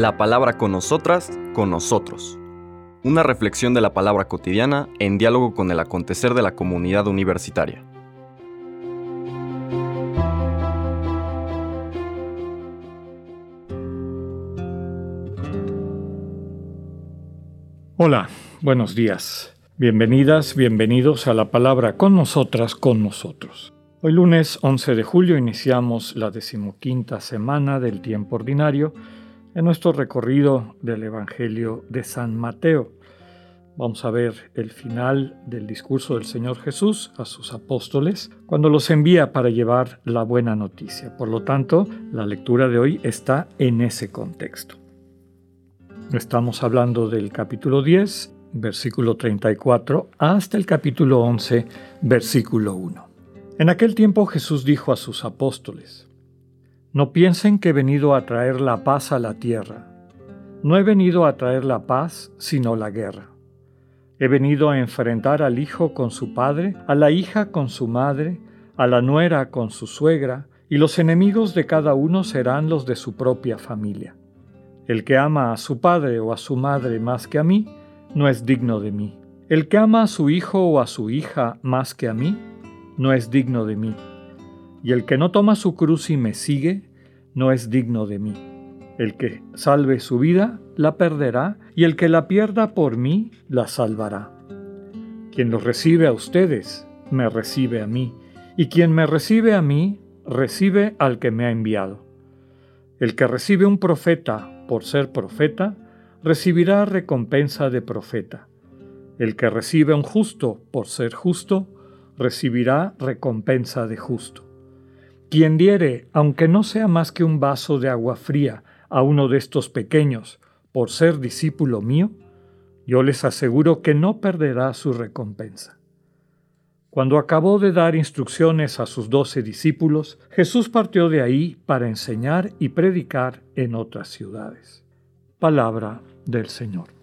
La palabra con nosotras, con nosotros. Una reflexión de la palabra cotidiana en diálogo con el acontecer de la comunidad universitaria. Hola, buenos días. Bienvenidas, bienvenidos a la palabra con nosotras, con nosotros. Hoy lunes 11 de julio iniciamos la decimoquinta semana del tiempo ordinario en nuestro recorrido del Evangelio de San Mateo. Vamos a ver el final del discurso del Señor Jesús a sus apóstoles cuando los envía para llevar la buena noticia. Por lo tanto, la lectura de hoy está en ese contexto. Estamos hablando del capítulo 10, versículo 34, hasta el capítulo 11, versículo 1. En aquel tiempo Jesús dijo a sus apóstoles, No piensen que he venido a traer la paz a la tierra. No he venido a traer la paz, sino la guerra. He venido a enfrentar al hijo con su padre, a la hija con su madre, a la nuera con su suegra, y los enemigos de cada uno serán los de su propia familia. El que ama a su padre o a su madre más que a mí, no es digno de mí. El que ama a su hijo o a su hija más que a mí, no es digno de mí. Y el que no toma su cruz y me sigue, no es digno de mí. El que salve su vida, la perderá, y el que la pierda por mí, la salvará. Quien los recibe a ustedes, me recibe a mí, y quien me recibe a mí, recibe al que me ha enviado. El que recibe un profeta por ser profeta, recibirá recompensa de profeta. El que recibe un justo por ser justo, recibirá recompensa de justo. Quien diere, aunque no sea más que un vaso de agua fría, a uno de estos pequeños, por ser discípulo mío, yo les aseguro que no perderá su recompensa. Cuando acabó de dar instrucciones a sus doce discípulos, Jesús partió de ahí para enseñar y predicar en otras ciudades. Palabra del Señor.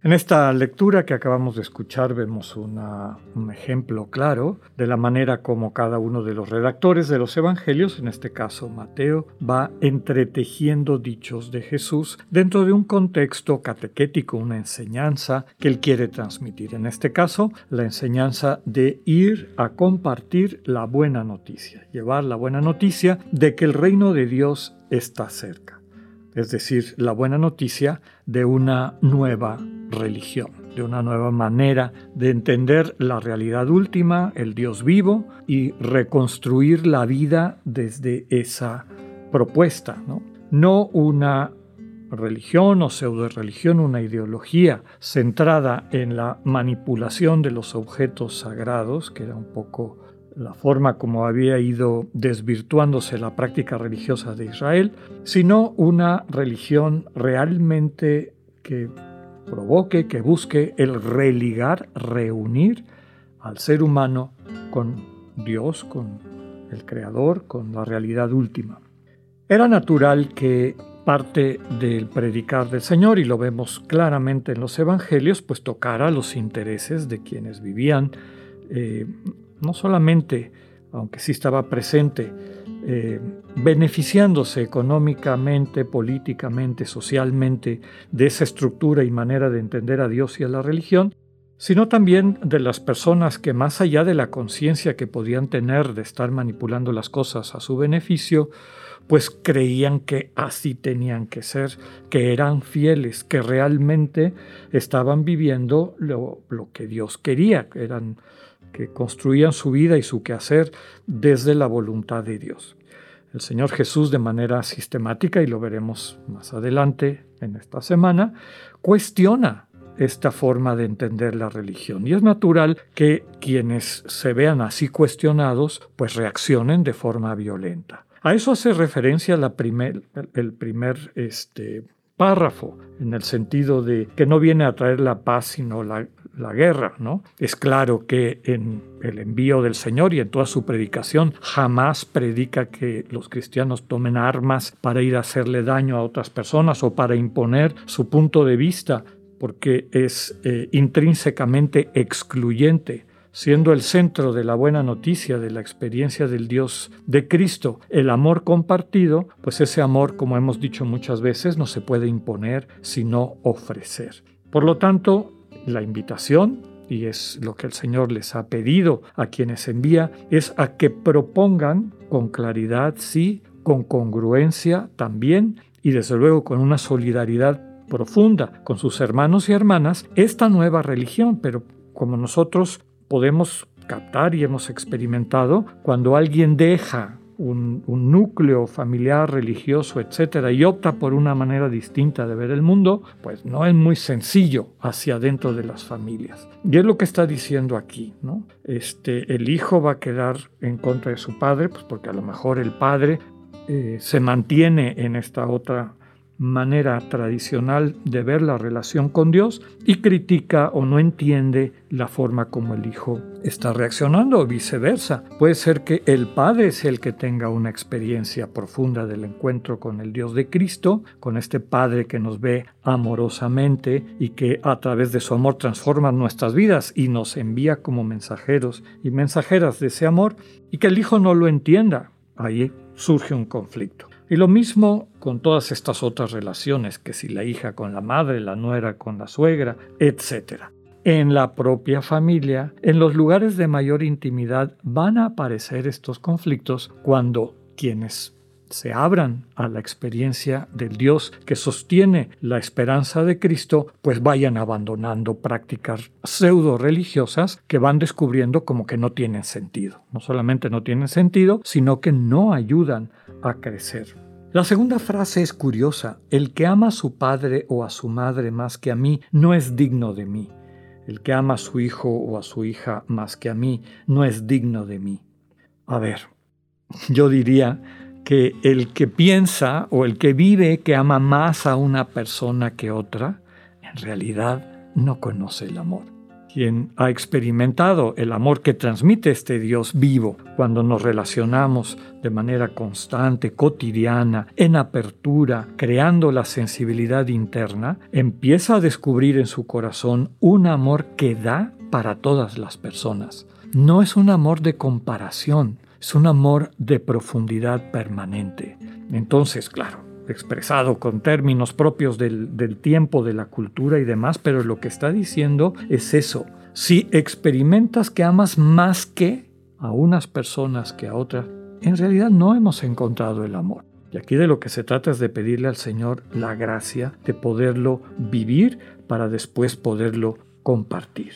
En esta lectura que acabamos de escuchar vemos un ejemplo claro de la manera como cada uno de los redactores de los evangelios, en este caso Mateo, va entretejiendo dichos de Jesús dentro de un contexto catequético, una enseñanza que él quiere transmitir. En este caso, la enseñanza de ir a compartir la buena noticia, llevar la buena noticia de que el reino de Dios está cerca es decir, la buena noticia de una nueva religión, de una nueva manera de entender la realidad última, el Dios vivo, y reconstruir la vida desde esa propuesta. No, no una religión o pseudo religión, una ideología centrada en la manipulación de los objetos sagrados, que era un poco la forma como había ido desvirtuándose la práctica religiosa de Israel, sino una religión realmente que provoque, que busque el religar, reunir al ser humano con Dios, con el Creador, con la realidad última. Era natural que parte del predicar del Señor, y lo vemos claramente en los Evangelios, pues tocara los intereses de quienes vivían eh, no solamente, aunque sí estaba presente, eh, beneficiándose económicamente, políticamente, socialmente de esa estructura y manera de entender a Dios y a la religión, sino también de las personas que más allá de la conciencia que podían tener de estar manipulando las cosas a su beneficio, pues creían que así tenían que ser, que eran fieles, que realmente estaban viviendo lo, lo que Dios quería, que eran que construían su vida y su quehacer desde la voluntad de Dios. El Señor Jesús de manera sistemática, y lo veremos más adelante en esta semana, cuestiona esta forma de entender la religión. Y es natural que quienes se vean así cuestionados, pues reaccionen de forma violenta. A eso hace referencia el primer este, párrafo, en el sentido de que no viene a traer la paz, sino la, la guerra, ¿no? Es claro que en el envío del Señor y en toda su predicación jamás predica que los cristianos tomen armas para ir a hacerle daño a otras personas o para imponer su punto de vista, porque es eh, intrínsecamente excluyente siendo el centro de la buena noticia de la experiencia del Dios de Cristo, el amor compartido, pues ese amor, como hemos dicho muchas veces, no se puede imponer, sino ofrecer. Por lo tanto, la invitación, y es lo que el Señor les ha pedido a quienes envía, es a que propongan con claridad, sí, con congruencia también, y desde luego con una solidaridad profunda con sus hermanos y hermanas, esta nueva religión, pero como nosotros podemos captar y hemos experimentado, cuando alguien deja un, núcleo familiar, religioso, etcétera, y opta por una manera distinta de ver el mundo, pues no es muy sencillo hacia adentro de las familias. Y es lo que está diciendo aquí, ¿no? Este, el hijo va a quedar en contra de su padre, pues porque a lo mejor el padre eh, se mantiene en esta otra manera tradicional de ver la relación con Dios y critica o no entiende la forma como el hijo está reaccionando o viceversa. Puede ser que el padre sea el que tenga una experiencia profunda del encuentro con el Dios de Cristo, con este padre que nos ve amorosamente y que a través de su amor transforma nuestras vidas y nos envía como mensajeros y mensajeras de ese amor y que el hijo no lo entienda. Ahí surge un conflicto. Y lo mismo con todas estas otras relaciones, que si la hija con la madre, la nuera con la suegra, etc. En la propia familia, en los lugares de mayor intimidad, van a aparecer estos conflictos cuando quienes se abran a la experiencia del Dios que sostiene la esperanza de Cristo, pues vayan abandonando prácticas pseudo religiosas que van descubriendo como que no tienen sentido. No solamente no tienen sentido, sino que no ayudan a crecer. La segunda frase es curiosa. El que ama a su padre o a su madre más que a mí no es digno de mí. El que ama a su hijo o a su hija más que a mí no es digno de mí. A ver, yo diría que el que piensa o el que vive que ama más a una persona que otra, en realidad no conoce el amor. Quien ha experimentado el amor que transmite este Dios vivo cuando nos relacionamos de manera constante, cotidiana, en apertura, creando la sensibilidad interna, empieza a descubrir en su corazón un amor que da para todas las personas. No es un amor de comparación, es un amor de profundidad permanente. Entonces, claro, expresado con términos propios del, tiempo, de la cultura y demás, pero lo que está diciendo es eso. Si experimentas que amas más que a unas personas que a otras, en realidad no hemos encontrado el amor. Y aquí de lo que se trata es de pedirle al Señor la gracia de poderlo vivir para después poderlo compartir.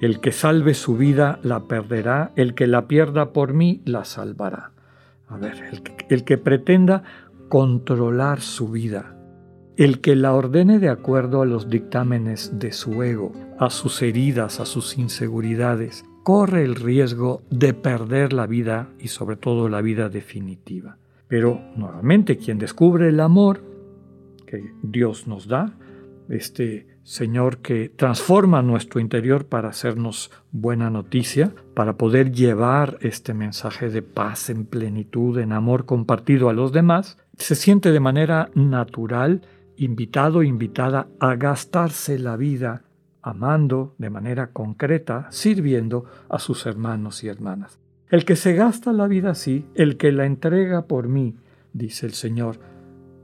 El que salve su vida la perderá, el que la pierda por mí la salvará. A ver, el que, pretenda controlar su vida, el que la ordene de acuerdo a los dictámenes de su ego, a sus heridas, a sus inseguridades, corre el riesgo de perder la vida y sobre todo la vida definitiva. Pero nuevamente quien descubre el amor que Dios nos da, este Señor que transforma nuestro interior para hacernos buena noticia, para poder llevar este mensaje de paz en plenitud, en amor compartido a los demás, se siente de manera natural invitado, invitada a gastarse la vida amando de manera concreta, sirviendo a sus hermanos y hermanas. El que se gasta la vida así, el que la entrega por mí, dice el Señor,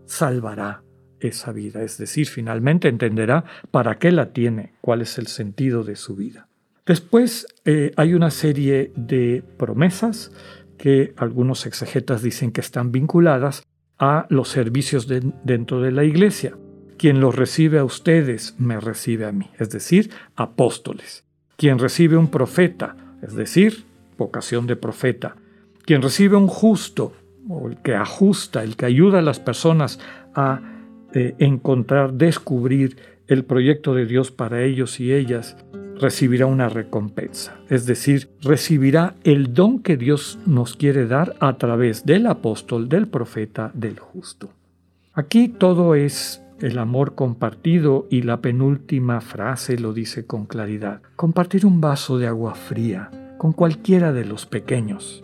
salvará esa vida, es decir, finalmente entenderá para qué la tiene, cuál es el sentido de su vida. Después eh, hay una serie de promesas que algunos exegetas dicen que están vinculadas a los servicios dentro de la iglesia. Quien los recibe a ustedes, me recibe a mí, es decir, apóstoles. Quien recibe un profeta, es decir, vocación de profeta. Quien recibe un justo, o el que ajusta, el que ayuda a las personas a encontrar, descubrir el proyecto de Dios para ellos y ellas, recibirá una recompensa. Es decir, recibirá el don que Dios nos quiere dar a través del apóstol, del profeta, del justo. Aquí todo es el amor compartido y la penúltima frase lo dice con claridad. Compartir un vaso de agua fría con cualquiera de los pequeños.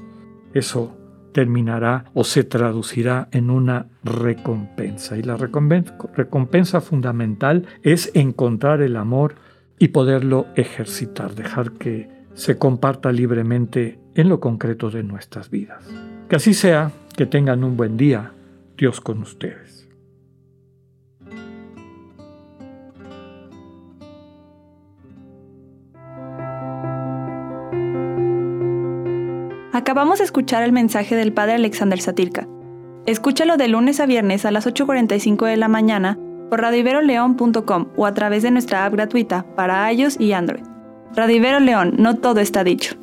Eso terminará o se traducirá en una recompensa. Y la recompensa, fundamental es encontrar el amor y poderlo ejercitar, dejar que se comparta libremente en lo concreto de nuestras vidas. Que así sea, que tengan un buen día, Dios con ustedes. Acabamos de escuchar el mensaje del Padre Alexander Satirka. Escúchalo de lunes a viernes a las 8.45 de la mañana por radiveroleón.com o a través de nuestra app gratuita para iOS y Android. Radivero León, no todo está dicho.